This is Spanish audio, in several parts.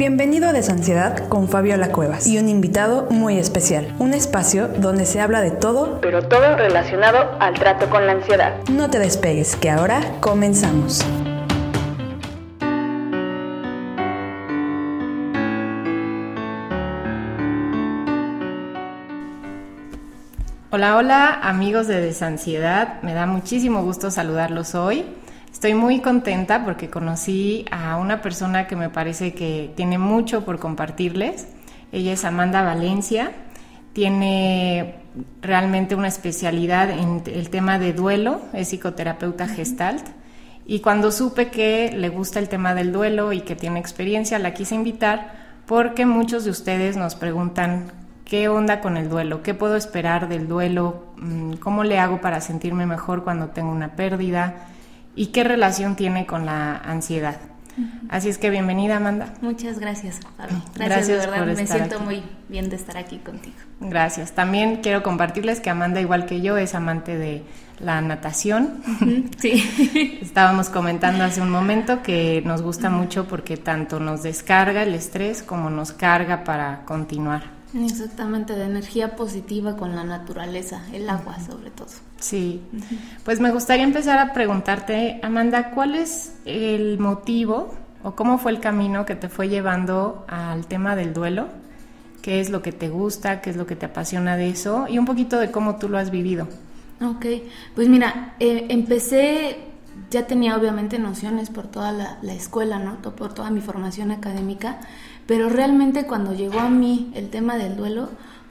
Bienvenido a Desansiedad con Fabiola Cuevas y un invitado muy especial. Un espacio donde se habla de todo, pero todo relacionado al trato con la ansiedad. No te despegues, que ahora comenzamos. Hola, hola amigos de Desansiedad, me da muchísimo gusto saludarlos hoy. Estoy muy contenta porque conocí a una persona que me parece que tiene mucho por compartirles. Ella es Amanda Valencia, tiene realmente una especialidad en el tema de duelo, es psicoterapeuta gestalt. Y cuando supe que le gusta el tema del duelo y que tiene experiencia, la quise invitar porque muchos de ustedes nos preguntan qué onda con el duelo, qué puedo esperar del duelo, mm, cómo le hago para sentirme mejor cuando tengo una pérdida y qué relación tiene con la ansiedad. Así es que bienvenida Amanda. Muchas gracias, Gracias, gracias de verdad, me siento muy bien de estar aquí contigo. Gracias. También quiero compartirles que Amanda, igual que yo, es amante de la natación. Sí. Estábamos comentando hace un momento que nos gusta mucho porque tanto nos descarga el estrés como nos carga para continuar. Exactamente, de energía positiva con la naturaleza, el agua sobre todo. Sí, pues me gustaría empezar a preguntarte, Amanda, ¿cuál es el motivo o cómo fue el camino que te fue llevando al tema del duelo? ¿Qué es lo que te gusta? ¿Qué es lo que te apasiona de eso? Y un poquito de cómo tú lo has vivido. Ok, pues mira, eh, empecé, ya tenía obviamente nociones por toda la, la escuela, ¿no? Por toda mi formación académica pero realmente cuando llegó a mí el tema del duelo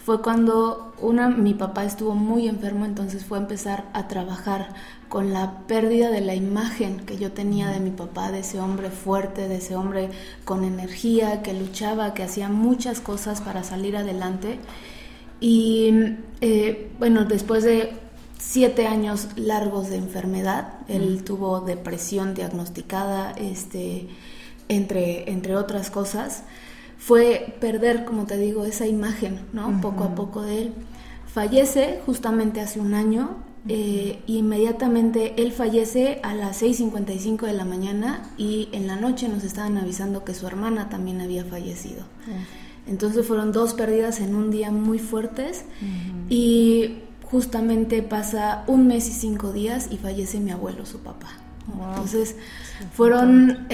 fue cuando una, mi papá estuvo muy enfermo, entonces fue a empezar a trabajar con la pérdida de la imagen que yo tenía de mi papá, de ese hombre fuerte, de ese hombre con energía, que luchaba, que hacía muchas cosas para salir adelante. Y eh, bueno, después de siete años largos de enfermedad, él tuvo depresión diagnosticada, este, entre, entre otras cosas fue perder, como te digo, esa imagen, ¿no? Poco a poco de él. Fallece justamente hace un año, eh, inmediatamente él fallece a las 6.55 de la mañana y en la noche nos estaban avisando que su hermana también había fallecido. Entonces fueron dos pérdidas en un día muy fuertes y justamente pasa un mes y cinco días y fallece mi abuelo, su papá. Entonces fueron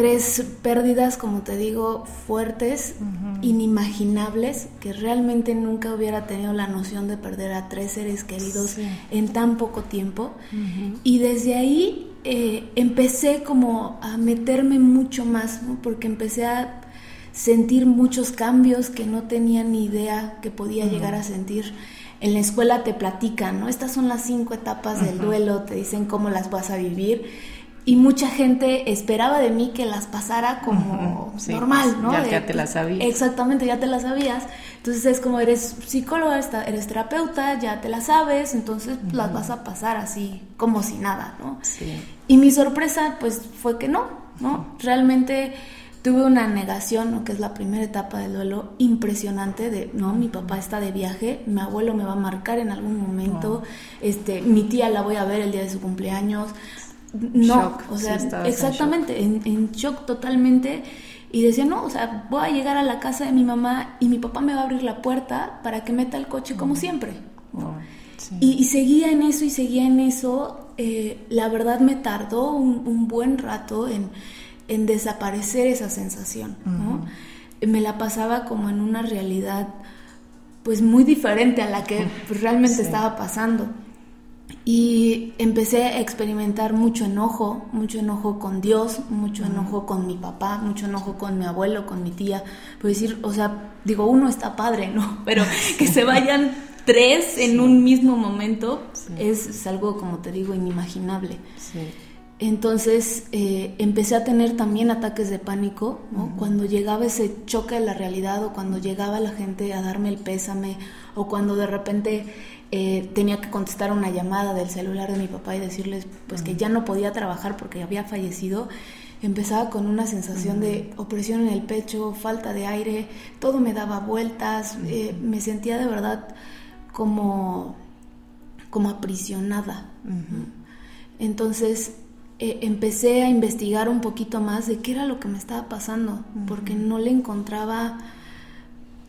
tres pérdidas, como te digo, fuertes, inimaginables, que realmente nunca hubiera tenido la noción de perder a tres seres queridos en tan poco tiempo. Y desde ahí eh, empecé como a meterme mucho más, porque empecé a sentir muchos cambios que no tenía ni idea que podía llegar a sentir. En la escuela te platican, ¿no? Estas son las cinco etapas del duelo, te dicen cómo las vas a vivir y mucha gente esperaba de mí que las pasara como normal, ¿no? Ya, te las sabías. Exactamente, ya te las sabías. Entonces es como eres psicóloga, eres terapeuta, ya te las sabes, entonces las vas a pasar así como si nada, ¿no? Sí. Y mi sorpresa pues fue que no, ¿no? Realmente tuve una negación, ¿no? que es la primera etapa del duelo impresionante de, no, mi papá está de viaje, mi abuelo me va a marcar en algún momento, este, mi tía la voy a ver el día de su cumpleaños, no, o sea, exactamente, en shock. totalmente. Y decía, no, o sea, voy a llegar a la casa de mi mamá y mi papá me va a abrir la puerta para que meta el coche como siempre. y, seguía en eso y seguía en eso. Eh, la verdad me tardó un, buen rato en, desaparecer esa sensación. Me la pasaba como en una realidad pues muy diferente a la que realmente estaba pasando. Y empecé a experimentar mucho enojo, mucho enojo con Dios, mucho enojo con mi papá, mucho enojo con mi abuelo, con mi tía. Por decir, o sea, digo, uno está padre, ¿no? Pero que se vayan tres en un mismo momento es, algo, como te digo, inimaginable. Entonces eh, empecé a tener también ataques de pánico, ¿no? Cuando llegaba ese choque de la realidad o cuando llegaba la gente a darme el pésame o cuando de repente eh, tenía que contestar una llamada del celular de mi papá y decirles pues que ya no podía trabajar porque había fallecido, empezaba con una sensación de opresión en el pecho, falta de aire, todo me daba vueltas, eh, me sentía de verdad como, como aprisionada. Entonces eh, empecé a investigar un poquito más de qué era lo que me estaba pasando, porque no le encontraba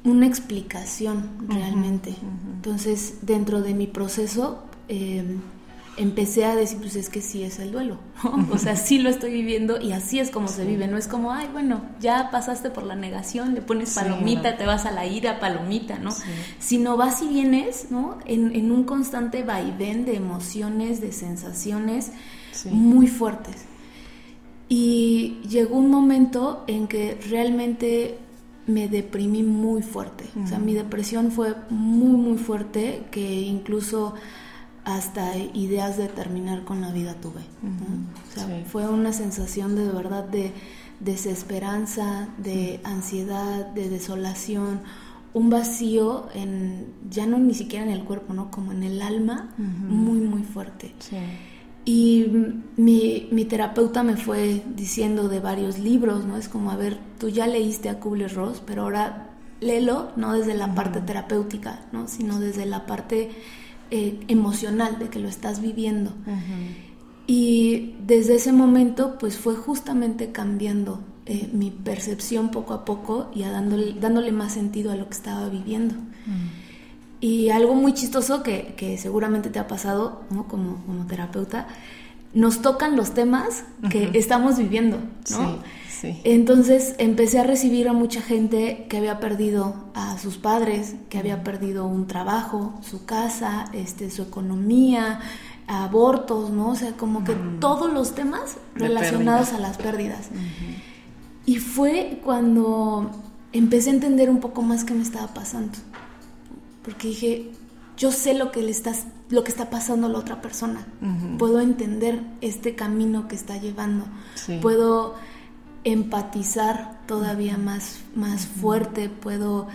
una explicación realmente. Entonces, dentro de mi proceso, eh, empecé a decir, pues es que sí es el duelo, o sea, sí lo estoy viviendo y así es como se vive, no es como, ay, bueno, ya pasaste por la negación, le pones palomita, te vas a la ira, palomita, ¿no? Sino vas y vienes, ¿no? En, en, un constante vaivén de emociones, de sensaciones muy fuertes. Y llegó un momento en que realmente me deprimí muy fuerte, o sea, mi depresión fue muy, muy fuerte, que incluso hasta ideas de terminar con la vida tuve. o sea, fue una sensación de, verdad de desesperanza, de ansiedad, de desolación, un vacío en ya no ni siquiera en el cuerpo, ¿no? Como en el alma, muy muy fuerte. Y mi, mi, terapeuta me fue diciendo de varios libros, ¿no? Es como, a ver, tú ya leíste a Kubler-Ross, pero ahora léelo no desde la parte terapéutica, ¿no? Sino desde la parte eh, emocional de que lo estás viviendo. Y desde ese momento, pues fue justamente cambiando eh, mi percepción poco a poco y a dándole, dándole más sentido a lo que estaba viviendo. Y algo muy chistoso que, que seguramente te ha pasado como, como terapeuta, nos tocan los temas que estamos viviendo, ¿no? Entonces empecé a recibir a mucha gente que había perdido a sus padres, que había perdido un trabajo, su casa, este, su economía, abortos, ¿no? O sea, como que todos los temas relacionados a las pérdidas. Y fue cuando empecé a entender un poco más qué me estaba pasando. Porque dije, yo sé lo que le estás lo que está pasando a la otra persona. Puedo entender este camino que está llevando. Puedo empatizar todavía más, más fuerte, puedo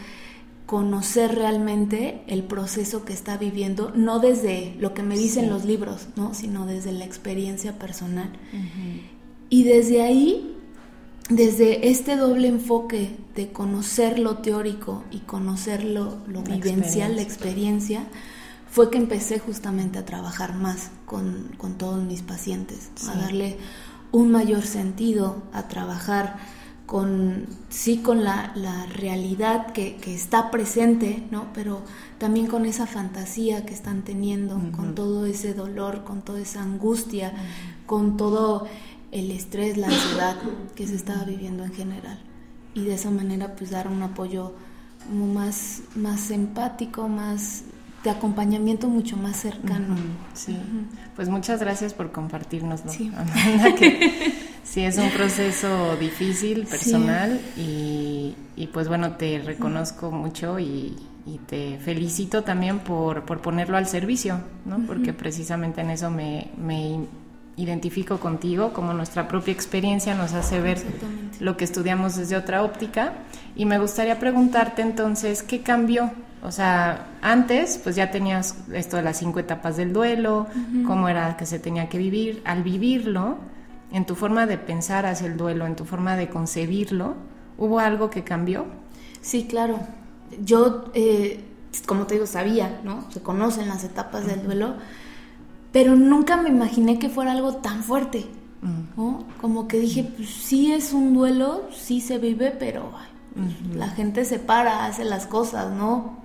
conocer realmente el proceso que está viviendo, no desde lo que me dicen los libros, ¿no? sino desde la experiencia personal. Y desde ahí, desde este doble enfoque de conocer lo teórico y conocer lo, vivencial, la experiencia, fue que empecé justamente a trabajar más con, todos mis pacientes, a darle un mayor sentido, a trabajar con, sí, con la, realidad que, está presente, ¿no? Pero también con esa fantasía que están teniendo, con todo ese dolor, con toda esa angustia, con todo el estrés, la ansiedad que se estaba viviendo en general. Y de esa manera, pues dar un apoyo más, más empático, más de acompañamiento mucho más cercano. sí. Pues muchas gracias por compartirnos, sí. Amanda, que sí es un proceso difícil, personal, y, pues bueno, te reconozco mucho y, te felicito también por, por, ponerlo al servicio, ¿no? Porque precisamente en eso me, me identifico contigo, como nuestra propia experiencia nos hace ver lo que estudiamos desde otra óptica. Y me gustaría preguntarte entonces, ¿qué cambió o sea, antes pues ya tenías esto de las cinco etapas del duelo, cómo era que se tenía que vivir. Al vivirlo, en tu forma de pensar hacia el duelo, en tu forma de concebirlo, ¿hubo algo que cambió? Sí, claro. Yo, eh, como te digo, sabía, ¿no? Se conocen las etapas del duelo, pero nunca me imaginé que fuera algo tan fuerte, ¿no? Como que dije, pues sí es un duelo, sí se vive, pero la gente se para, hace las cosas, ¿no?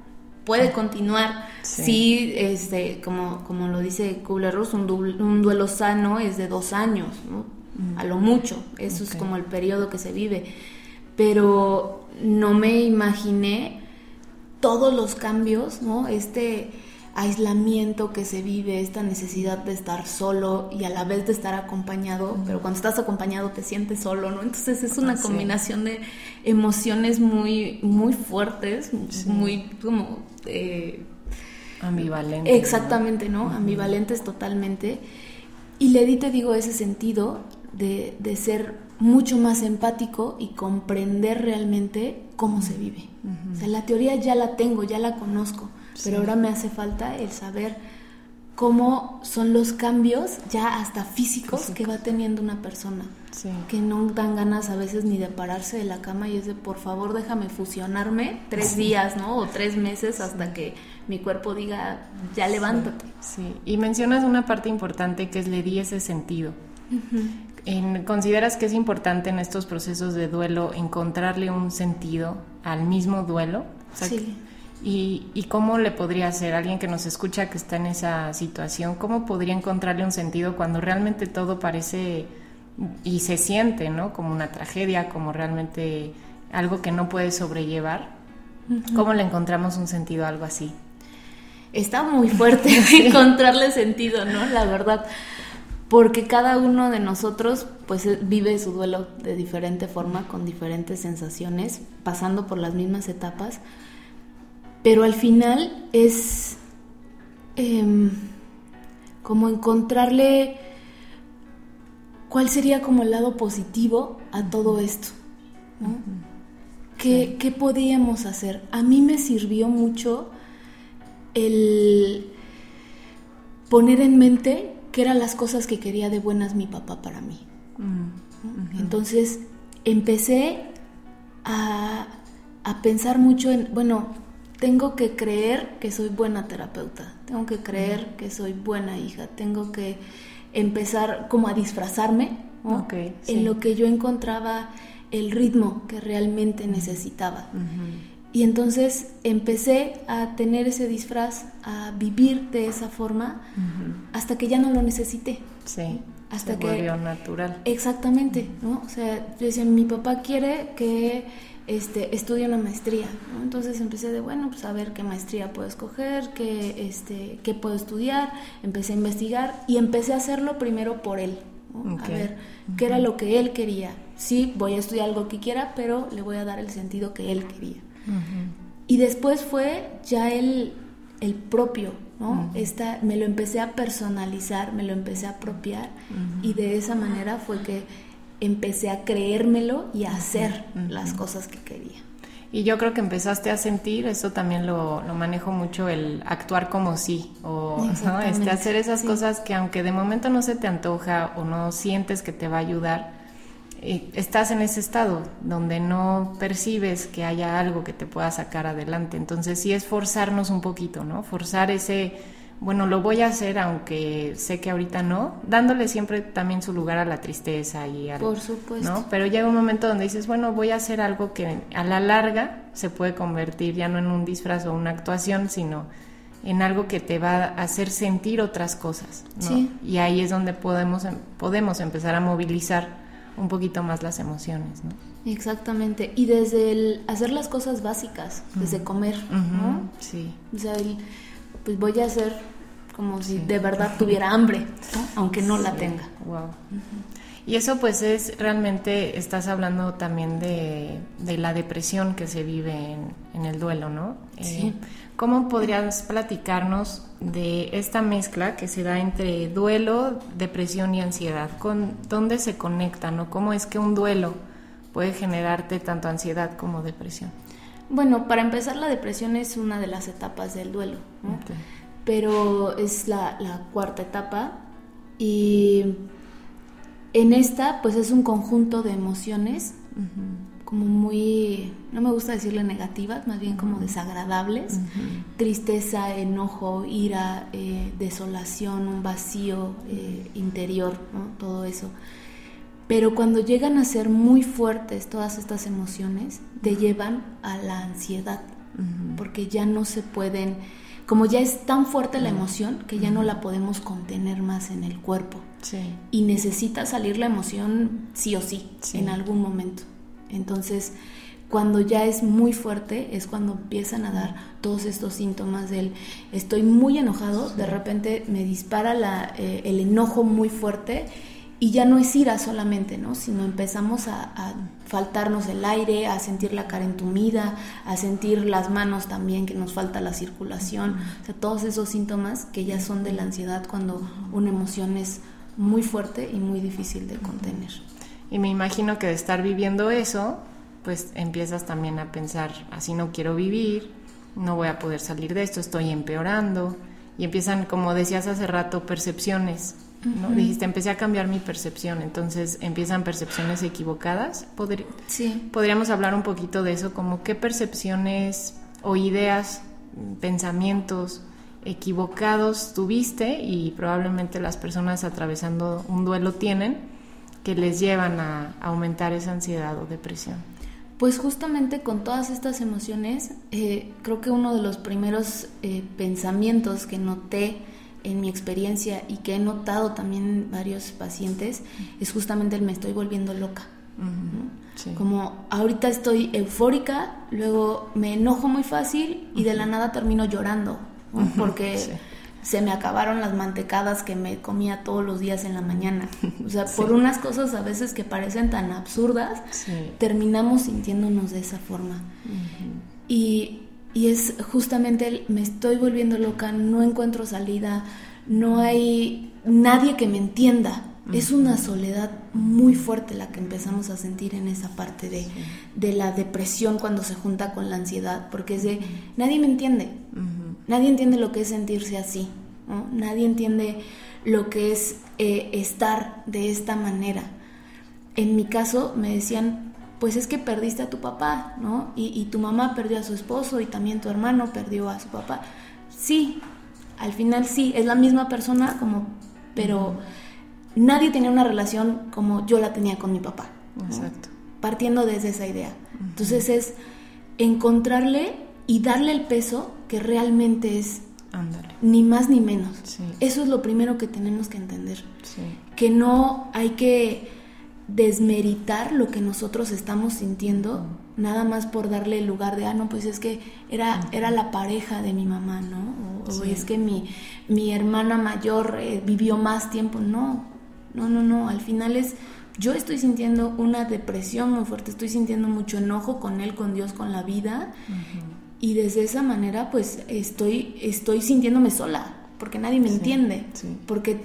puede continuar. Sí, este, como, como lo dice Kubler-Ross, un, un, duelo sano es de dos años, ¿no? Mm. a lo mucho. Eso es como el periodo que se vive. Pero no me imaginé todos los cambios, ¿no? Este aislamiento que se vive, esta necesidad de estar solo y a la vez de estar acompañado, pero cuando estás acompañado te sientes solo, ¿no? Entonces es una combinación de emociones muy, muy fuertes, muy como... Eh, ambivalentes. Exactamente, ¿no? Ambivalentes totalmente. Y le di, te digo, ese sentido de, de ser mucho más empático y comprender realmente cómo se vive. O sea, la teoría ya la tengo, ya la conozco pero ahora me hace falta el saber cómo son los cambios ya hasta físicos que va teniendo una persona. Que no dan ganas a veces ni de pararse de la cama y es de por favor déjame fusionarme tres días, ¿no? O tres meses hasta que mi cuerpo diga ya levántate. Sí, y mencionas una parte importante que es le di ese sentido. ¿Consideras que es importante en estos procesos de duelo encontrarle un sentido al mismo duelo? sí. Y, y, cómo le podría hacer alguien que nos escucha que está en esa situación? ¿Cómo podría encontrarle un sentido cuando realmente todo parece y se siente, ¿no? Como una tragedia, como realmente algo que no puede sobrellevar. ¿Cómo le encontramos un sentido a algo así? Está muy fuerte encontrarle sentido, ¿no? La verdad porque cada uno de nosotros pues eh, vive su duelo de diferente forma, con diferentes sensaciones, pasando por las mismas etapas, pero al final es em, como encontrarle cuál sería como el lado positivo a todo esto, ¿no? ¿Qué, ¿Qué podíamos hacer? A mí me sirvió mucho el poner en mente qué eran las cosas que quería de buenas mi papá para mí. Entonces empecé a, pensar mucho en, bueno, tengo que creer que soy buena terapeuta, tengo que creer que soy buena hija, tengo que empezar como a disfrazarme en lo que yo encontraba el ritmo que realmente necesitaba. Y entonces empecé a tener ese disfraz, a vivir de esa forma, hasta que ya no lo necesité. Sí. Hasta que natural. Exactamente, ¿no? O sea, yo decía, mi papá quiere que este, estudie una maestría, ¿no? Entonces empecé de, bueno, pues a ver qué maestría puedo escoger, qué, este, qué puedo estudiar, empecé a investigar y empecé a hacerlo primero por él, a ver qué era lo que él quería. Sí, voy a estudiar algo que quiera, pero le voy a dar el sentido que él quería. Y después fue ya el, el propio, ¿no? Esta, me lo empecé a personalizar, me lo empecé a apropiar y de esa manera fue que empecé a creérmelo y a hacer las cosas que quería. Y yo creo que empezaste a sentir, eso también lo, lo manejo mucho, el actuar como sí, o este, hacer esas cosas que aunque de momento no se te antoja o no sientes que te va a ayudar, estás en ese estado donde no percibes que haya algo que te pueda sacar adelante. Entonces sí es forzarnos un poquito, ¿no? Forzar ese, bueno, lo voy a hacer aunque sé que ahorita no, dándole siempre también su lugar a la tristeza y al... Por supuesto. ¿no? Pero llega un momento donde dices, bueno, voy a hacer algo que a la larga se puede convertir ya no en un disfraz o una actuación, sino en algo que te va a hacer sentir otras cosas. ¿no? Y ahí es donde podemos, podemos empezar a movilizar un poquito más las emociones, ¿no? Exactamente. Y desde el hacer las cosas básicas, desde comer, ¿no? Sí. O sea, pues voy a hacer como si de verdad tuviera hambre, aunque no la tenga. Wow. Y eso pues es realmente, estás hablando también de, de la depresión que se vive en, el duelo, ¿no? Sí. Eh, ¿Cómo podrías platicarnos de esta mezcla que se da entre duelo, depresión y ansiedad? ¿Con dónde se conectan o cómo es que un duelo puede generarte tanto ansiedad como depresión? Bueno, para empezar, la depresión es una de las etapas del duelo, ¿no? Pero es la, cuarta etapa. Y en esta pues es un conjunto de emociones como muy, no me gusta decirle negativas, más bien como desagradables, tristeza, enojo, ira, eh, desolación, un vacío eh, interior, todo eso. Pero cuando llegan a ser muy fuertes todas estas emociones, te llevan a la ansiedad, porque ya no se pueden, como ya es tan fuerte la emoción que ya no la podemos contener más en el cuerpo. Y necesita salir la emoción sí o sí. en algún momento. Entonces, cuando ya es muy fuerte es cuando empiezan a dar todos estos síntomas del estoy muy enojado, de repente me dispara la, eh, el enojo muy fuerte y ya no es ira solamente, ¿no? Sino empezamos a, a, faltarnos el aire, a sentir la cara entumida, a sentir las manos también que nos falta la circulación, o sea, todos esos síntomas que ya son de la ansiedad cuando una emoción es muy fuerte y muy difícil de contener. Y me imagino que de estar viviendo eso, pues empiezas también a pensar, así no quiero vivir, no voy a poder salir de esto, estoy empeorando. Y empiezan, como decías hace rato, percepciones. ¿No? Dijiste, empecé a cambiar mi percepción, entonces empiezan percepciones equivocadas. sí. Podríamos hablar un poquito de eso, como qué percepciones o ideas, pensamientos equivocados tuviste y probablemente las personas atravesando un duelo tienen que les llevan a aumentar esa ansiedad o depresión? Pues justamente con todas estas emociones, eh, creo que uno de los primeros eh, pensamientos que noté en mi experiencia y que he notado también en varios pacientes es justamente el me estoy volviendo loca. Como ahorita estoy eufórica, luego me enojo muy fácil y de la nada termino llorando, porque se me acabaron las mantecadas que me comía todos los días en la mañana. O sea, por unas cosas a veces que parecen tan absurdas, terminamos sintiéndonos de esa forma. y, y, es justamente el, me estoy volviendo loca, no encuentro salida, no hay nadie que me entienda. Es una soledad muy fuerte la que empezamos a sentir en esa parte de, de la depresión cuando se junta con la ansiedad, porque es de nadie me entiende. Nadie entiende lo que es sentirse así, nadie entiende lo que es eh, estar de esta manera. En mi caso me decían, pues es que perdiste a tu papá, ¿no? Y, y, tu mamá perdió a su esposo y también tu hermano perdió a su papá. Sí, al final sí, es la misma persona, como, pero nadie tenía una relación como yo la tenía con mi papá. Exacto. Partiendo desde esa idea. Entonces es encontrarle y darle el peso que realmente es ni más ni menos. Eso es lo primero que tenemos que entender. Que no hay que desmeritar lo que nosotros estamos sintiendo nada más por darle el lugar de, ah, no, pues es que era, era la pareja de mi mamá, ¿no? O, es que mi, mi hermana mayor eh, vivió más tiempo. No, no, no, no. Al final es, yo estoy sintiendo una depresión muy fuerte, estoy sintiendo mucho enojo con él, con Dios, con la vida y desde esa manera pues estoy, estoy sintiéndome sola, porque nadie me entiende, porque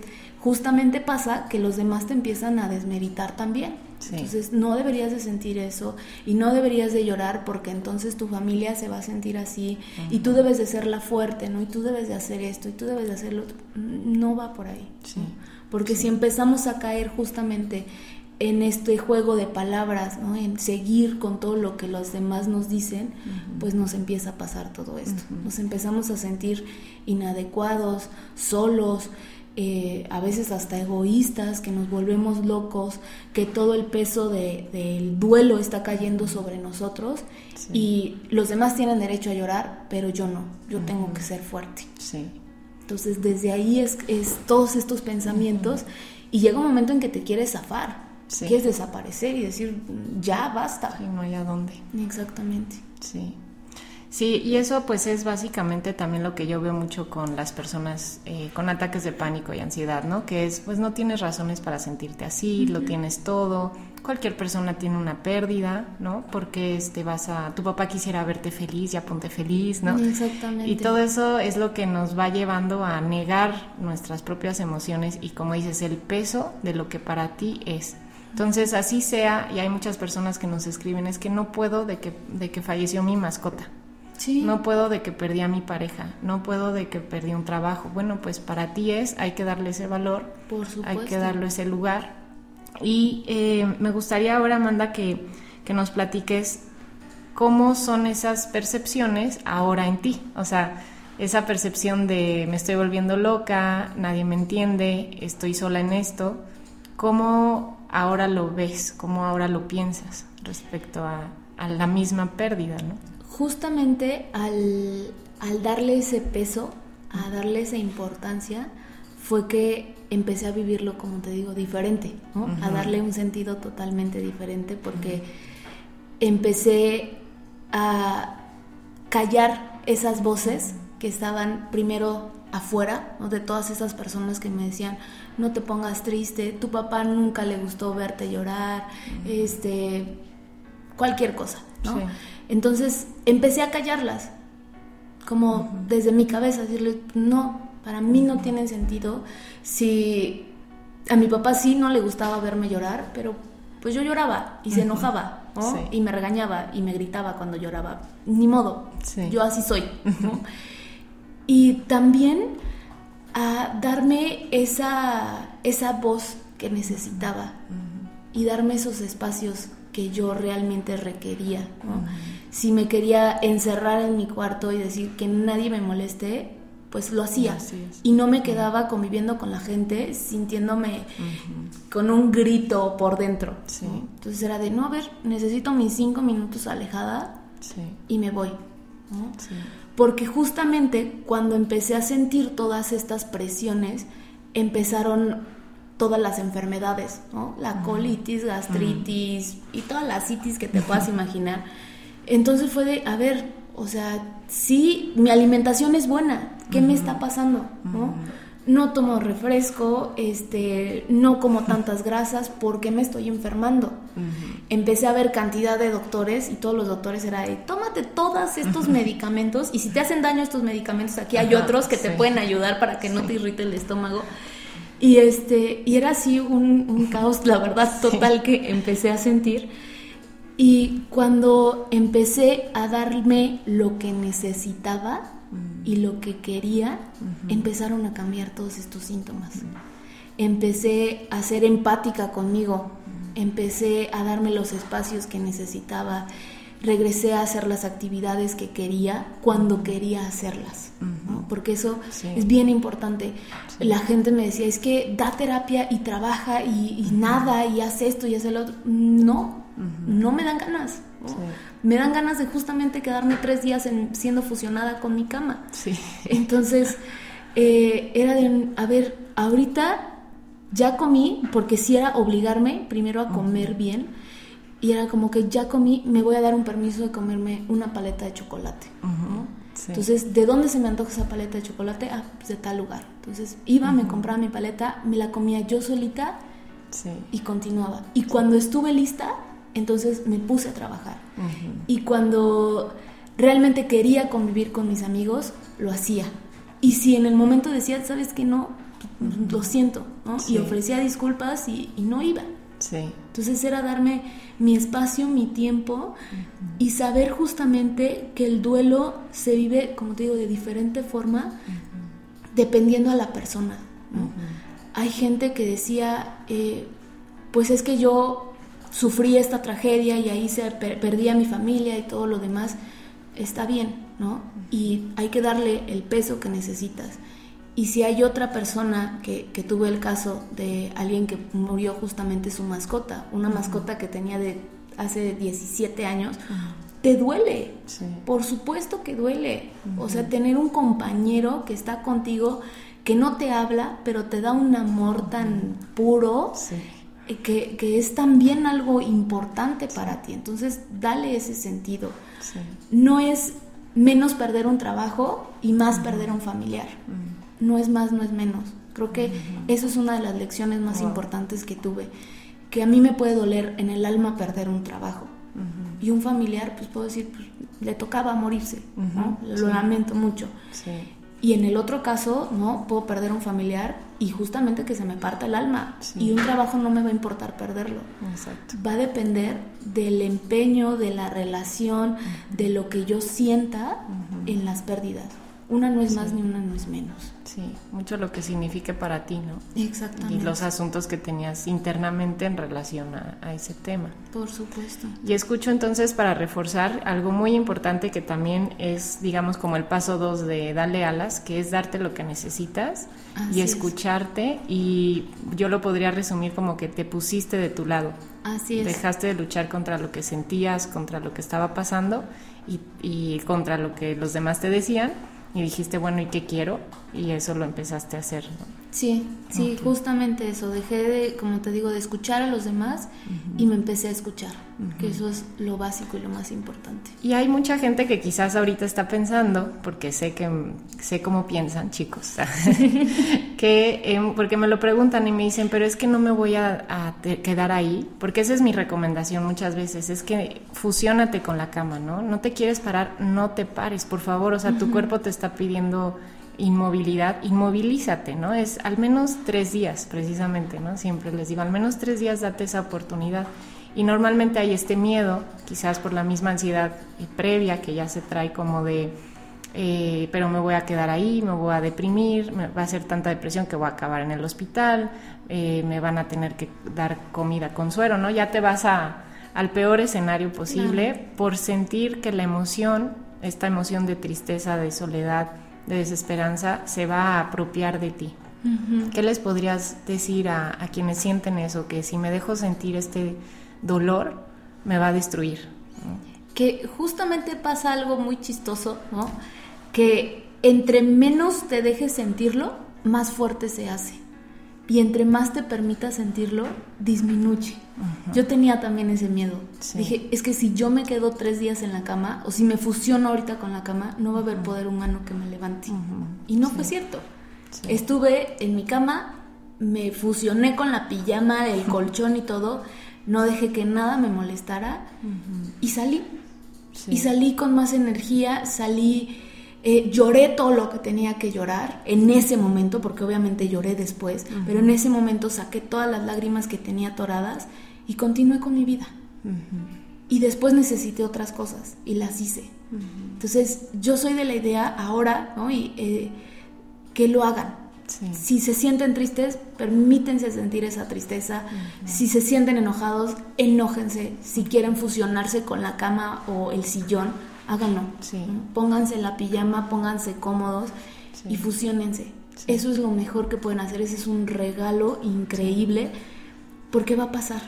justamente pasa que los demás te empiezan a desmeritar también. Entonces no deberías de sentir eso y no deberías de llorar porque entonces tu familia se va a sentir así y tú debes de ser la fuerte, ¿no? Y tú debes de hacer esto y tú debes de hacerlo. No va por ahí. Porque si empezamos a caer justamente en este juego de palabras, ¿no? en seguir con todo lo que los demás nos dicen, pues nos empieza a pasar todo esto. Nos empezamos a sentir inadecuados, solos, eh, a veces hasta egoístas, que nos volvemos locos, que todo el peso del duelo está cayendo sobre nosotros y los demás tienen derecho a llorar, pero yo no, yo tengo que ser fuerte. Entonces desde ahí es, es todos estos pensamientos y llega un momento en que te quieres zafar Sí. Quieres desaparecer y decir, ya basta. Y no hay a dónde. Exactamente. Sí. Sí, y eso pues es básicamente también lo que yo veo mucho con las personas eh, con ataques de pánico y ansiedad, ¿no? Que es, pues no tienes razones para sentirte así, lo tienes todo, cualquier persona tiene una pérdida, ¿no? Porque este vas a, tu papá quisiera verte feliz, ya ponte feliz, ¿no? Exactamente. Y todo eso es lo que nos va llevando a negar nuestras propias emociones y como dices, el peso de lo que para ti es. Entonces, así sea, y hay muchas personas que nos escriben, es que no puedo de que, de que falleció mi mascota. Sí. No puedo de que perdí a mi pareja, no puedo de que perdí un trabajo. Bueno, pues para ti es, hay que darle ese valor, Por hay que darle ese lugar. Y eh, me gustaría ahora, Amanda, que, que nos platiques cómo son esas percepciones ahora en ti. O sea, esa percepción de me estoy volviendo loca, nadie me entiende, estoy sola en esto. ¿Cómo ahora lo ves, cómo ahora lo piensas respecto a, la misma pérdida, ¿no? Justamente al, darle ese peso, a darle esa importancia, fue que empecé a vivirlo, como te digo, diferente, a darle un sentido totalmente diferente, porque empecé a callar esas voces que estaban primero afuera, de todas esas personas que me decían, no te pongas triste, tu papá nunca le gustó verte llorar, este, cualquier cosa, ¿no? Entonces empecé a callarlas, como desde mi cabeza, decirle, no, para mí no tienen sentido. Si a mi papá sí no le gustaba verme llorar, pero pues yo lloraba y se enojaba, Y me regañaba y me gritaba cuando lloraba. Ni modo, yo así soy, Y también a darme esa, esa voz que necesitaba y darme esos espacios que yo realmente requería. Si me quería encerrar en mi cuarto y decir que nadie me moleste, pues lo hacía. Y no me quedaba conviviendo con la gente sintiéndome con un grito por dentro. Entonces era de, no, a ver, necesito mis cinco minutos alejada y me voy. Porque justamente cuando empecé a sentir todas estas presiones, empezaron todas las enfermedades, ¿no? La colitis, gastritis y todas las citis que te puedas imaginar. Entonces fue de, a ver, o sea, sí, mi alimentación es buena, ¿qué me está pasando? ¿no? no tomo refresco, este, no como tantas grasas, ¿por qué me estoy enfermando? Empecé a ver cantidad de doctores y todos los doctores era de, tómate todos estos medicamentos y si te hacen daño estos medicamentos, aquí hay otros que te pueden ayudar para que no te irrite el estómago. Y, este, y era así un, un caos, la verdad, total que empecé a sentir. Y cuando empecé a darme lo que necesitaba, y lo que quería, empezaron a cambiar todos estos síntomas. Empecé a ser empática conmigo, empecé a darme los espacios que necesitaba, regresé a hacer las actividades que quería cuando quería hacerlas, porque eso es bien importante. La gente me decía, es que da terapia y trabaja y, nada y hace esto y hace lo otro. No, no me dan ganas me dan ganas de justamente quedarme tres días en, siendo fusionada con mi cama. Entonces, eh, era de, a ver, ahorita ya comí, porque si era obligarme primero a comer bien, y era como que ya comí, me voy a dar un permiso de comerme una paleta de chocolate. Entonces, ¿de dónde se me antoja esa paleta de chocolate? Ah, pues de tal lugar. Entonces, iba, me compraba mi paleta, me la comía yo solita y continuaba. Y cuando estuve lista, entonces me puse a trabajar. Y cuando realmente quería convivir con mis amigos, lo hacía. Y si en el momento decía, sabes que no, lo siento, ¿no? Y ofrecía disculpas y, no iba. Sí. Entonces era darme mi espacio, mi tiempo y saber justamente que el duelo se vive, como te digo, de diferente forma dependiendo a la persona. Hay gente que decía, eh, pues es que yo sufrí esta tragedia y ahí se perdía mi familia y todo lo demás, está bien, ¿no? Y hay que darle el peso que necesitas. Y si hay otra persona que, que tuvo el caso de alguien que murió justamente su mascota, una mascota que tenía de hace 17 años, te duele. Por supuesto que duele. O sea, tener un compañero que está contigo, que no te habla, pero te da un amor tan puro que, que, es también algo importante para ti. Entonces, dale ese sentido. No es menos perder un trabajo y más perder un familiar. No es más, no es menos. Creo que eso es una de las lecciones más importantes que tuve. Que a mí me puede doler en el alma perder un trabajo. Y un familiar, pues puedo decir, pues, le tocaba morirse. Lo lamento mucho. Y en el otro caso, ¿no? Puedo perder un familiar y justamente que se me parta el alma. Y un trabajo no me va a importar perderlo. Exacto. Va a depender del empeño, de la relación, de lo que yo sienta en las pérdidas. Una no es más ni una no es menos. Sí, mucho lo que signifique para ti, ¿no? Exactamente. Y los asuntos que tenías internamente en relación a, ese tema. Por supuesto. Y escucho entonces para reforzar algo muy importante que también es, digamos, como el paso dos de darle alas, que es darte lo que necesitas y escucharte. Y yo lo podría resumir como que te pusiste de tu lado. Así es. Dejaste de luchar contra lo que sentías, contra lo que estaba pasando y, y contra lo que los demás te decían y dijiste, bueno, ¿y qué quiero? Y eso lo empezaste a hacer. Sí, sí, justamente eso. Dejé de, como te digo, de escuchar a los demás y me empecé a escuchar, que eso es lo básico y lo más importante. Y hay mucha gente que quizás ahorita está pensando, porque sé que sé cómo piensan, chicos, que em, porque me lo preguntan y me dicen, pero es que no me voy a, quedar ahí, porque esa es mi recomendación muchas veces, es que fusionate con la cama, ¿no? No te quieres parar, no te pares, por favor, o sea, tu cuerpo te está pidiendo inmovilidad, inmovilízate, ¿no? Es al menos tres días, precisamente, ¿no? Siempre les digo, al menos tres días date esa oportunidad. Y normalmente hay este miedo, quizás por la misma ansiedad previa que ya se trae como de, eh, pero me voy a quedar ahí, me voy a deprimir, me va a hacer tanta depresión que voy a acabar en el hospital, eh, me van a tener que dar comida con suero, ¿no? Ya te vas a, al peor escenario posible por sentir que la emoción, esta emoción de tristeza, de soledad, de desesperanza se va a apropiar de ti. ¿Qué les podrías decir a, a, quienes sienten eso? Que si me dejo sentir este dolor, me va a destruir. Que justamente pasa algo muy chistoso, ¿no? Que entre menos te dejes sentirlo, más fuerte se hace. Y entre más te permitas sentirlo, disminuye. Yo tenía también ese miedo. Dije, es que si yo me quedo tres días en la cama, o si me fusiono ahorita con la cama, no va a haber poder humano que me levante. Y no fue cierto. Estuve en mi cama, me fusioné con la pijama, el colchón y todo, no dejé que nada me molestara y salí. Y salí con más energía, salí eh, lloré todo lo que tenía que llorar en ese momento, porque obviamente lloré después, pero en ese momento saqué todas las lágrimas que tenía atoradas y continué con mi vida. Y después necesité otras cosas y las hice. Entonces, yo soy de la idea ahora, ¿no? Y eh, que lo hagan. Si se sienten tristes, permítense sentir esa tristeza. Si se sienten enojados, enójense. Si quieren fusionarse con la cama o el sillón, háganlo. Pónganse la pijama, pónganse cómodos y fusionense. Eso es lo mejor que pueden hacer, ese es un regalo increíble porque va a pasar.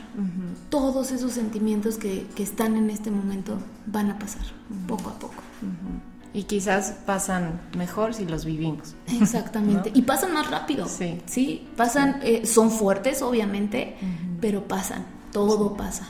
Todos esos sentimientos que, están en este momento van a pasar poco a poco. Y quizás pasan mejor si los vivimos. Exactamente. Y pasan más rápido. Sí. Sí, pasan, eh, son fuertes obviamente, pero pasan, todo pasa.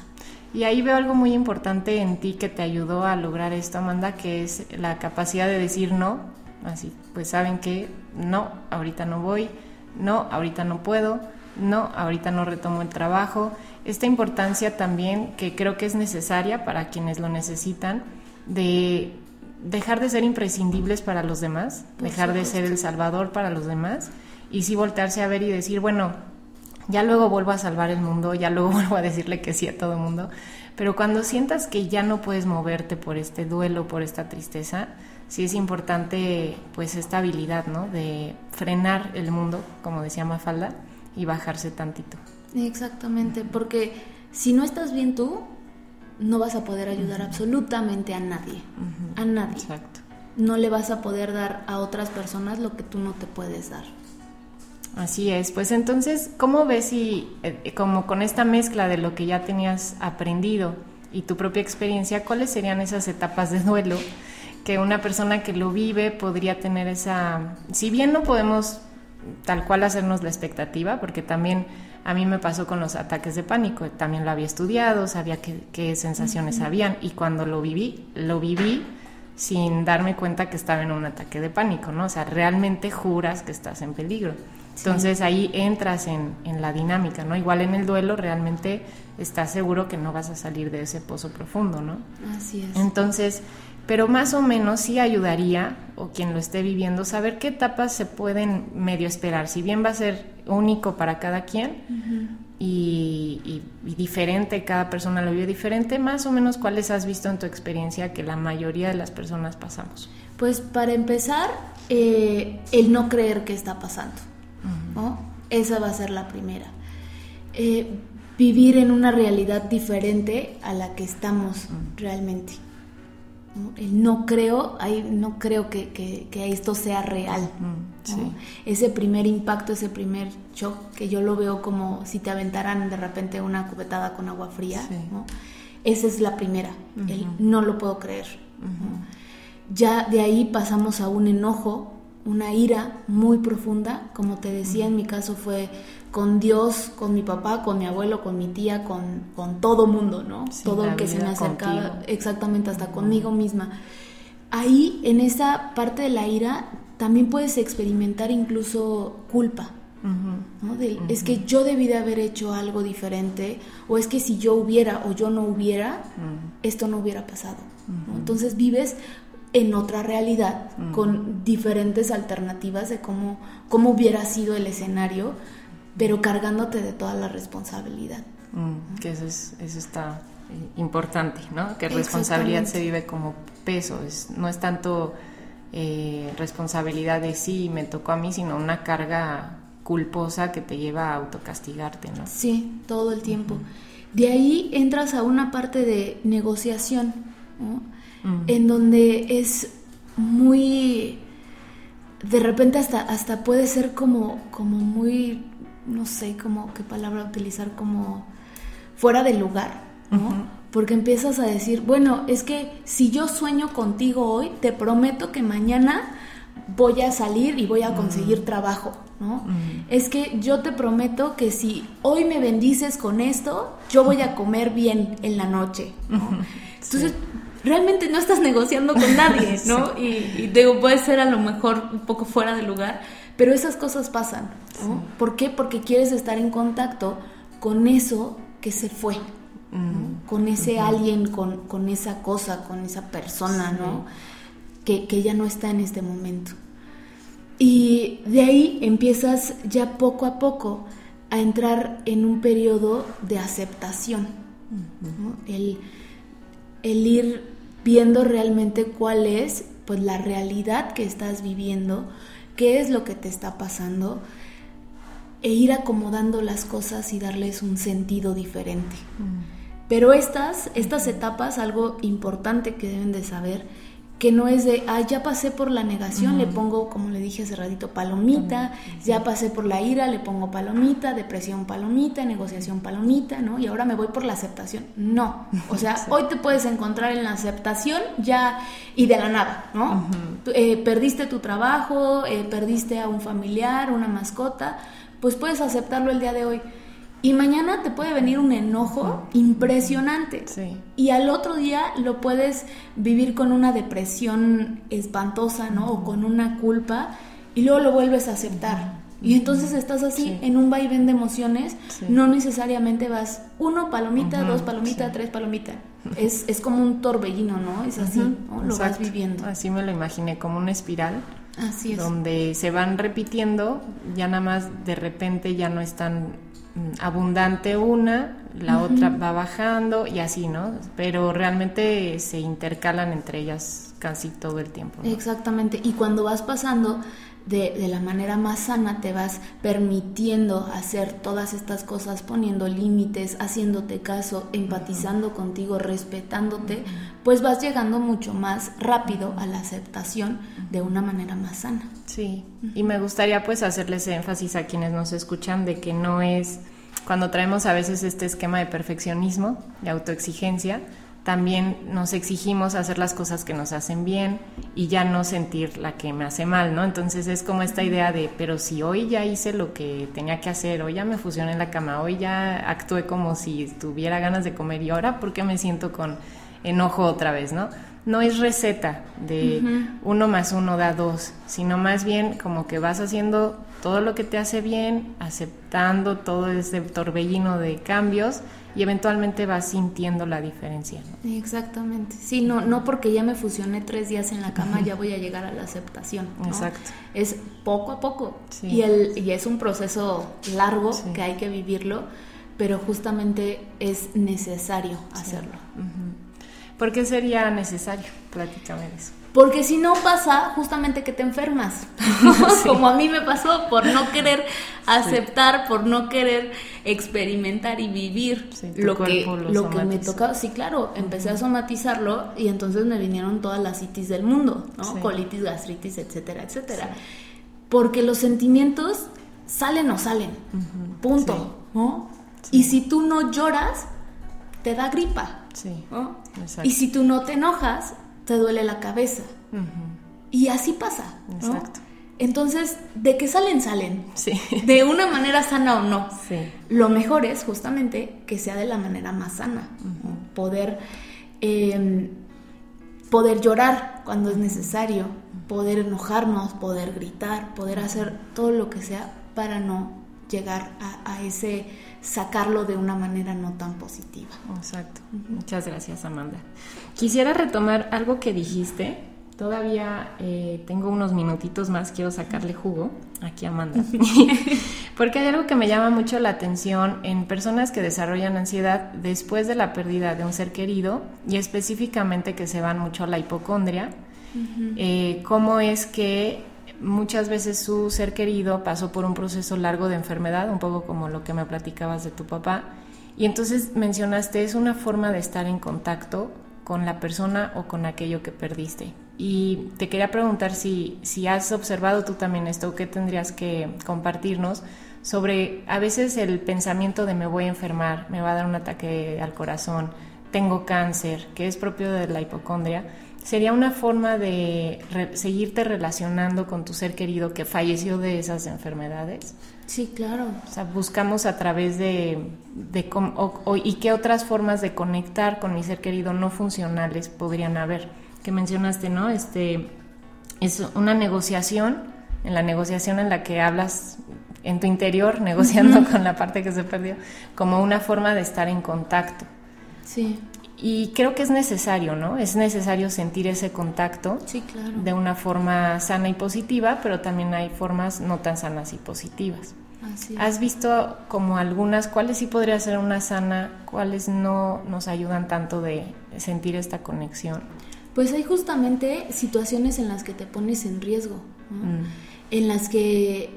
Y ahí veo algo muy importante en ti que te ayudó a lograr esto, Amanda, que es la capacidad de decir no. Así, pues saben que no, ahorita no voy, no, ahorita no puedo, no, ahorita no retomo el trabajo. Esta importancia también que creo que es necesaria para quienes lo necesitan, de dejar de ser imprescindibles para los demás, dejar de ser el salvador para los demás y sí voltearse a ver y decir, bueno, ya luego vuelvo a salvar el mundo, ya luego vuelvo a decirle que sí a todo el mundo, pero cuando sientas que ya no puedes moverte por este duelo, por esta tristeza, sí es importante pues esta habilidad, ¿no? De frenar el mundo, como decía Mafalda, y bajarse tantito. Exactamente, porque si no estás bien tú, no vas a poder ayudar absolutamente a nadie, a nadie. Exacto. No le vas a poder dar a otras personas lo que tú no te puedes dar. Así es, pues entonces, ¿cómo ves si, eh, como con esta mezcla de lo que ya tenías aprendido y tu propia experiencia, cuáles serían esas etapas de duelo que una persona que lo vive podría tener esa, si bien no podemos tal cual hacernos la expectativa, porque también a mí me pasó con los ataques de pánico, también lo había estudiado, sabía qué, sensaciones habían y cuando lo viví, lo viví sin darme cuenta que estaba en un ataque de pánico, ¿no? O sea, realmente juras que estás en peligro. Entonces ahí entras en, en, la dinámica, ¿no? Igual en el duelo realmente estás seguro que no vas a salir de ese pozo profundo, ¿no? Así es. Entonces, pero más o menos sí ayudaría, o quien lo esté viviendo, saber qué etapas se pueden medio esperar. Si bien va a ser único para cada quien y, y, diferente, cada persona lo vive diferente, más o menos cuáles has visto en tu experiencia que la mayoría de las personas pasamos. Pues para empezar, eh, el no creer que está pasando. Esa va a ser la primera. Eh, vivir en una realidad diferente a la que estamos realmente. El no creo, no creo que, esto sea real. Ese primer impacto, ese primer shock, que yo lo veo como si te aventaran de repente una cubetada con agua fría. Esa es la primera, el no lo puedo creer. Ya de ahí pasamos a un enojo una ira muy profunda, como te decía, en mi caso fue con Dios, con mi papá, con mi abuelo, con mi tía, con, con todo mundo, ¿no? todo el que se me acercaba, exactamente, hasta conmigo misma. Ahí, en esa parte de la ira, también puedes experimentar incluso culpa. ¿no? Es que yo debí de haber hecho algo diferente, o es que si yo hubiera o yo no hubiera, esto no hubiera pasado. Entonces vives en otra realidad, mm. con diferentes alternativas de cómo, cómo hubiera sido el escenario, pero cargándote de toda la responsabilidad. Mm, que eso, es, eso está eh, importante, ¿no? Que responsabilidad se vive como peso, es, no es tanto eh, responsabilidad de sí, me tocó a mí, sino una carga culposa que te lleva a autocastigarte, ¿no? Sí, todo el tiempo. De ahí entras a una parte de negociación, ¿no? En donde es muy de repente hasta, hasta puede ser como, como muy, no sé, como qué palabra utilizar, como fuera de lugar, ¿no? Porque empiezas a decir, bueno, es que si yo sueño contigo hoy, te prometo que mañana voy a salir y voy a conseguir trabajo, ¿no? Es que yo te prometo que si hoy me bendices con esto, yo voy a comer bien en la noche, Entonces, realmente no estás negociando con nadie, ¿no? Y, y, digo, puede ser a lo mejor un poco fuera de lugar, pero esas cosas pasan, ¿no? ¿Por qué? Porque quieres estar en contacto con eso que se fue, con ese alguien, con, con, esa cosa, con esa persona, ¿no? Que, que, ya no está en este momento. Y de ahí empiezas ya poco a poco a entrar en un periodo de aceptación, el, el, ir viendo realmente cuál es pues la realidad que estás viviendo, qué es lo que te está pasando e ir acomodando las cosas y darles un sentido diferente. Pero estas, estas etapas, algo importante que deben de saber, que no es de, ah, ya pasé por la negación, le pongo, como le dije hace ratito, palomita, ya pasé por la ira, le pongo palomita, depresión palomita, negociación palomita, ¿no? Y ahora me voy por la aceptación. No, o sea, hoy te puedes encontrar en la aceptación ya y de la nada, ¿no? Eh, perdiste tu trabajo, eh, perdiste a un familiar, una mascota, pues puedes aceptarlo el día de hoy y mañana te puede venir un enojo impresionante. Y al otro día lo puedes vivir con una depresión espantosa, ¿no? O con una culpa y luego lo vuelves a aceptar. Y entonces estás así en un vaivén de emociones, no necesariamente vas uno palomita, dos palomita, tres palomita. Es, es como un torbellino, ¿no? Es así, ¿no? Lo vas viviendo. Así me lo imaginé, como una espiral. Así es. Donde se van repitiendo, ya nada más de repente ya no están abundante una, la otra va bajando y así, ¿no? Pero realmente se intercalan entre ellas casi todo el tiempo. Exactamente, y cuando vas pasando de, de, la manera más sana, te vas permitiendo hacer todas estas cosas, poniendo límites, haciéndote caso, empatizando contigo, respetándote, pues vas llegando mucho más rápido a la aceptación de una manera más sana. Sí, y me gustaría pues hacerles énfasis a quienes nos escuchan de que no es, cuando traemos a veces este esquema de perfeccionismo, de autoexigencia, también nos exigimos hacer las cosas que nos hacen bien y ya no sentir la que me hace mal, ¿no? Entonces es como esta idea de, pero si hoy ya hice lo que tenía que hacer, hoy ya me fusioné en la cama, hoy ya actué como si tuviera ganas de comer y ahora, ¿por qué me siento con enojo otra vez, no? No es receta de uno más uno da dos, sino más bien como que vas haciendo todo lo que te hace bien, aceptando todo ese torbellino de cambios y eventualmente vas sintiendo la diferencia. Exactamente. Sí, no, no porque ya me fusioné tres días en la cama ya voy a llegar a la aceptación. Exacto. Es poco a poco. Y, el, y es un proceso largo que hay que vivirlo, pero justamente es necesario hacerlo. ¿Por qué sería necesario? Platícame eso. Porque si no pasa justamente que te enfermas, como a mí me pasó, por no querer aceptar, por no querer experimentar y vivir lo que, lo, que me tocaba. Sí, claro, empecé a somatizarlo y entonces me vinieron todas las citis del mundo, ¿no? Colitis, gastritis, etcétera, etcétera. Porque los sentimientos salen o salen, punto, ¿no? Y si tú no lloras, te da gripa. Sí. Y si tú no te enojas, te duele la cabeza. Y así pasa. Exacto. Entonces, de que salen, salen. Sí. De una manera sana o no. Sí. Lo mejor es justamente que sea de la manera más sana. Poder, em, poder llorar cuando es necesario, poder enojarnos, poder gritar, poder hacer todo lo que sea para no llegar a ese sacarlo de una manera no tan positiva. Exacto. Muchas gracias, Amanda. Quisiera retomar algo que dijiste. Todavía eh, tengo unos minutitos más, quiero sacarle jugo aquí a Amanda. Porque hay algo que me llama mucho la atención en personas que desarrollan ansiedad después de la pérdida de un ser querido y específicamente que se van mucho a la hipocondria. Eh, cómo es que muchas veces su ser querido pasó por un proceso largo de enfermedad, un poco como lo que me platicabas de tu papá, y entonces mencionaste, es una forma de estar en contacto con la persona o con aquello que perdiste. Y te quería preguntar si, si has observado tú también esto, ¿qué tendrías que compartirnos sobre a veces el pensamiento de me voy a enfermar, me va a dar un ataque al corazón, tengo cáncer, que es propio de la hipocondria? ¿Sería una forma de seguirte relacionando con tu ser querido que falleció de esas enfermedades? Sí, claro. O sea, buscamos a través de, de y qué otras formas de conectar con mi ser querido no funcionales podrían haber que mencionaste, ¿no? Este es una negociación, en la negociación en la que hablas en tu interior, negociando con la parte que se perdió, como una forma de estar en contacto. Sí. Y creo que es necesario, ¿no? Es necesario sentir ese contacto sí, claro. de una forma sana y positiva, pero también hay formas no tan sanas y positivas. Así ¿Has visto como algunas, cuáles sí podría ser una sana, cuáles no nos ayudan tanto de sentir esta conexión? Pues hay justamente situaciones en las que te pones en riesgo, mm. en las que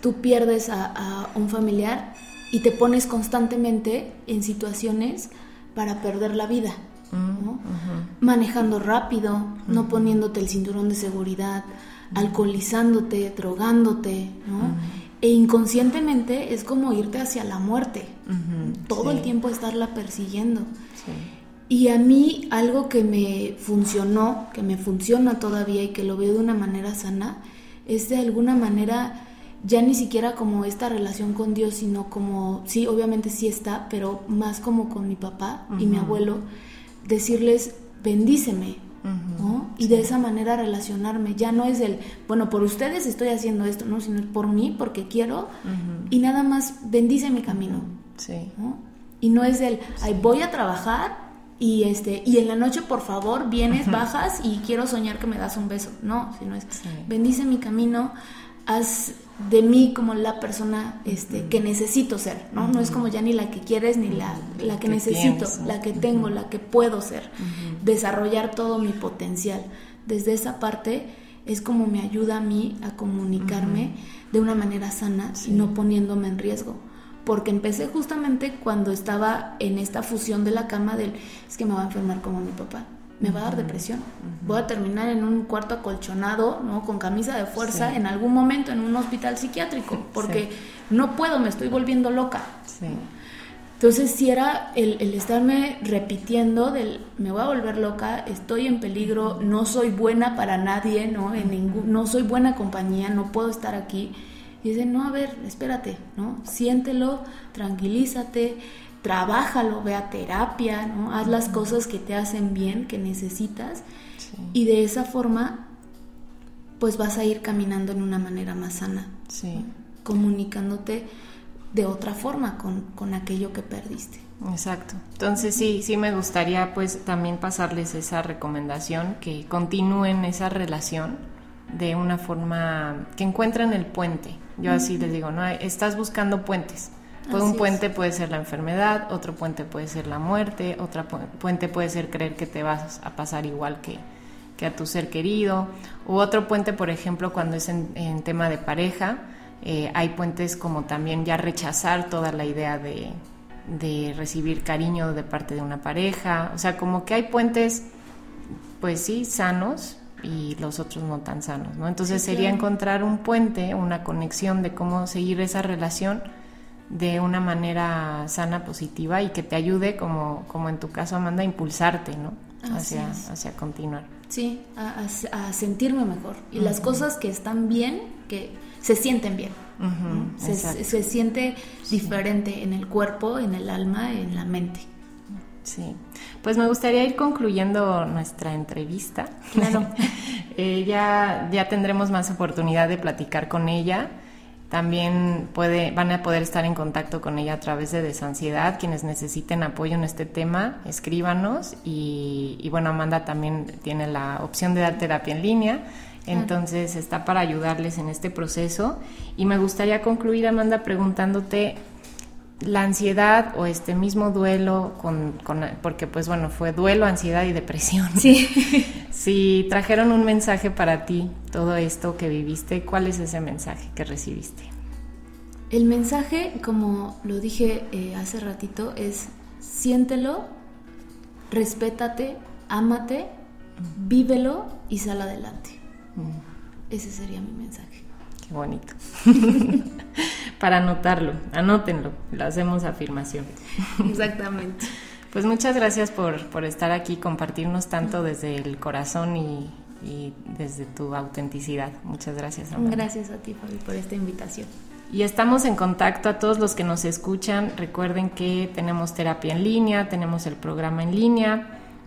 tú pierdes a, un familiar y te pones constantemente en situaciones para perder la vida. Mm, Manejando rápido, no poniéndote el cinturón de seguridad, alcoholizándote, drogándote, E inconscientemente es como irte hacia la muerte. Todo el tiempo estarla persiguiendo. Y a mí algo que me funcionó, que me funciona todavía y que lo veo de una manera sana, es de alguna manera ya ni siquiera como esta relación con Dios, sino como, sí, obviamente sí está, pero más como con mi papá y mi abuelo, decirles, bendíceme, ¿no? Y de esa manera relacionarme. Ya no es el, bueno, por ustedes estoy haciendo esto, ¿no? Sino por mí, porque quiero, y nada más bendice mi camino. Sí. Y no es el, ay, voy a trabajar y este y en la noche por favor vienes bajas y quiero soñar que me das un beso no sino es bendice mi camino haz de mí como la persona este que necesito ser no no es como ya ni la que quieres ni la, la que, necesito la que tengo la que puedo ser. Desarrollar todo mi potencial. Desde esa parte es como me ayuda a mí a comunicarme de una manera sana y no poniéndome en riesgo. Porque empecé justamente cuando estaba en esta fusión de la cama del, es que me va a enfermar como mi papá, me va a dar depresión, voy a terminar en un cuarto acolchonado, ¿no? Con camisa de fuerza en algún momento en un hospital psiquiátrico, porque no puedo, me estoy volviendo loca. Entonces, si era el, el, estarme repitiendo del me voy a volver loca, estoy en peligro, no soy buena para nadie, ¿no? En ningún, no soy buena compañía, no puedo estar aquí. Y dice, no, a ver, espérate, ¿no? Siéntelo, tranquilízate, trabájalo, ve a terapia, ¿no? Haz las cosas que te hacen bien, que necesitas. Y de esa forma, pues vas a ir caminando en una manera más sana. Sí. Comunicándote de otra forma con, con aquello que perdiste. Exacto. Entonces sí, sí me gustaría pues también pasarles esa recomendación, que continúen esa relación de una forma, que encuentren el puente, yo así les digo, ¿no? Estás buscando puentes. Un puente puede ser la enfermedad, otro puente puede ser la muerte, otro puente puede ser creer que te vas a pasar igual que, a tu ser querido, u otro puente, por ejemplo, cuando es en, tema de pareja, eh, hay puentes como también ya rechazar toda la idea de, de recibir cariño de parte de una pareja, o sea, como que hay puentes, pues sí, sanos, y los otros no tan sanos, ¿no? Entonces sería encontrar un puente, una conexión de cómo seguir esa relación de una manera sana, positiva y que te ayude, como, como en tu caso, Amanda, a impulsarte, ¿no? Hacia, hacia continuar. Sí, a, sentirme mejor. Y las cosas que están bien, que se sienten bien. se, siente diferente en el cuerpo, en el alma, en la mente. Sí, pues me gustaría ir concluyendo nuestra entrevista. Claro. eh, ya, ya tendremos más oportunidad de platicar con ella. También puede, van a poder estar en contacto con ella a través de Desansiedad. Quienes necesiten apoyo en este tema, escríbanos. Y, y bueno, Amanda también tiene la opción de dar terapia en línea. Entonces está para ayudarles en este proceso. Y me gustaría concluir, Amanda, preguntándote la ansiedad o este mismo duelo con, porque pues bueno fue duelo ansiedad y depresión sí si trajeron un mensaje para ti todo esto que viviste cuál es ese mensaje que recibiste el mensaje como lo dije eh, hace ratito es siéntelo respétate ámate vívelo y sal adelante. Mm. Ese sería mi mensaje. Qué bonito. Para anotarlo, anótenlo, lo hacemos afirmación. Exactamente. Pues muchas gracias por, estar aquí, compartirnos tanto desde el corazón y, desde tu autenticidad. Muchas gracias. Gracias a ti, Fabi, por esta invitación. Y estamos en contacto a todos los que nos escuchan. Recuerden que tenemos terapia en línea, tenemos el programa en línea,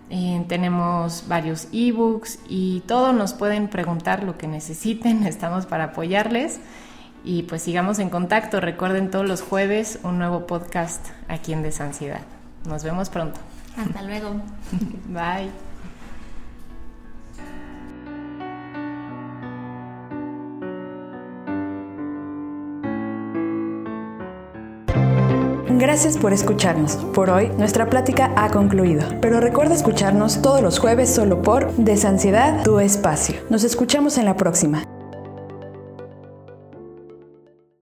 eh, tenemos varios ebooks y todo nos pueden preguntar lo que necesiten. Estamos para apoyarles. Y pues sigamos en contacto. Recuerden todos los jueves un nuevo podcast aquí en Desansiedad. Nos vemos pronto. Hasta luego. Bye. Gracias por escucharnos. Por hoy nuestra plática ha concluido, pero recuerda escucharnos todos los jueves solo por Desansiedad, tu espacio. Nos escuchamos en la próxima.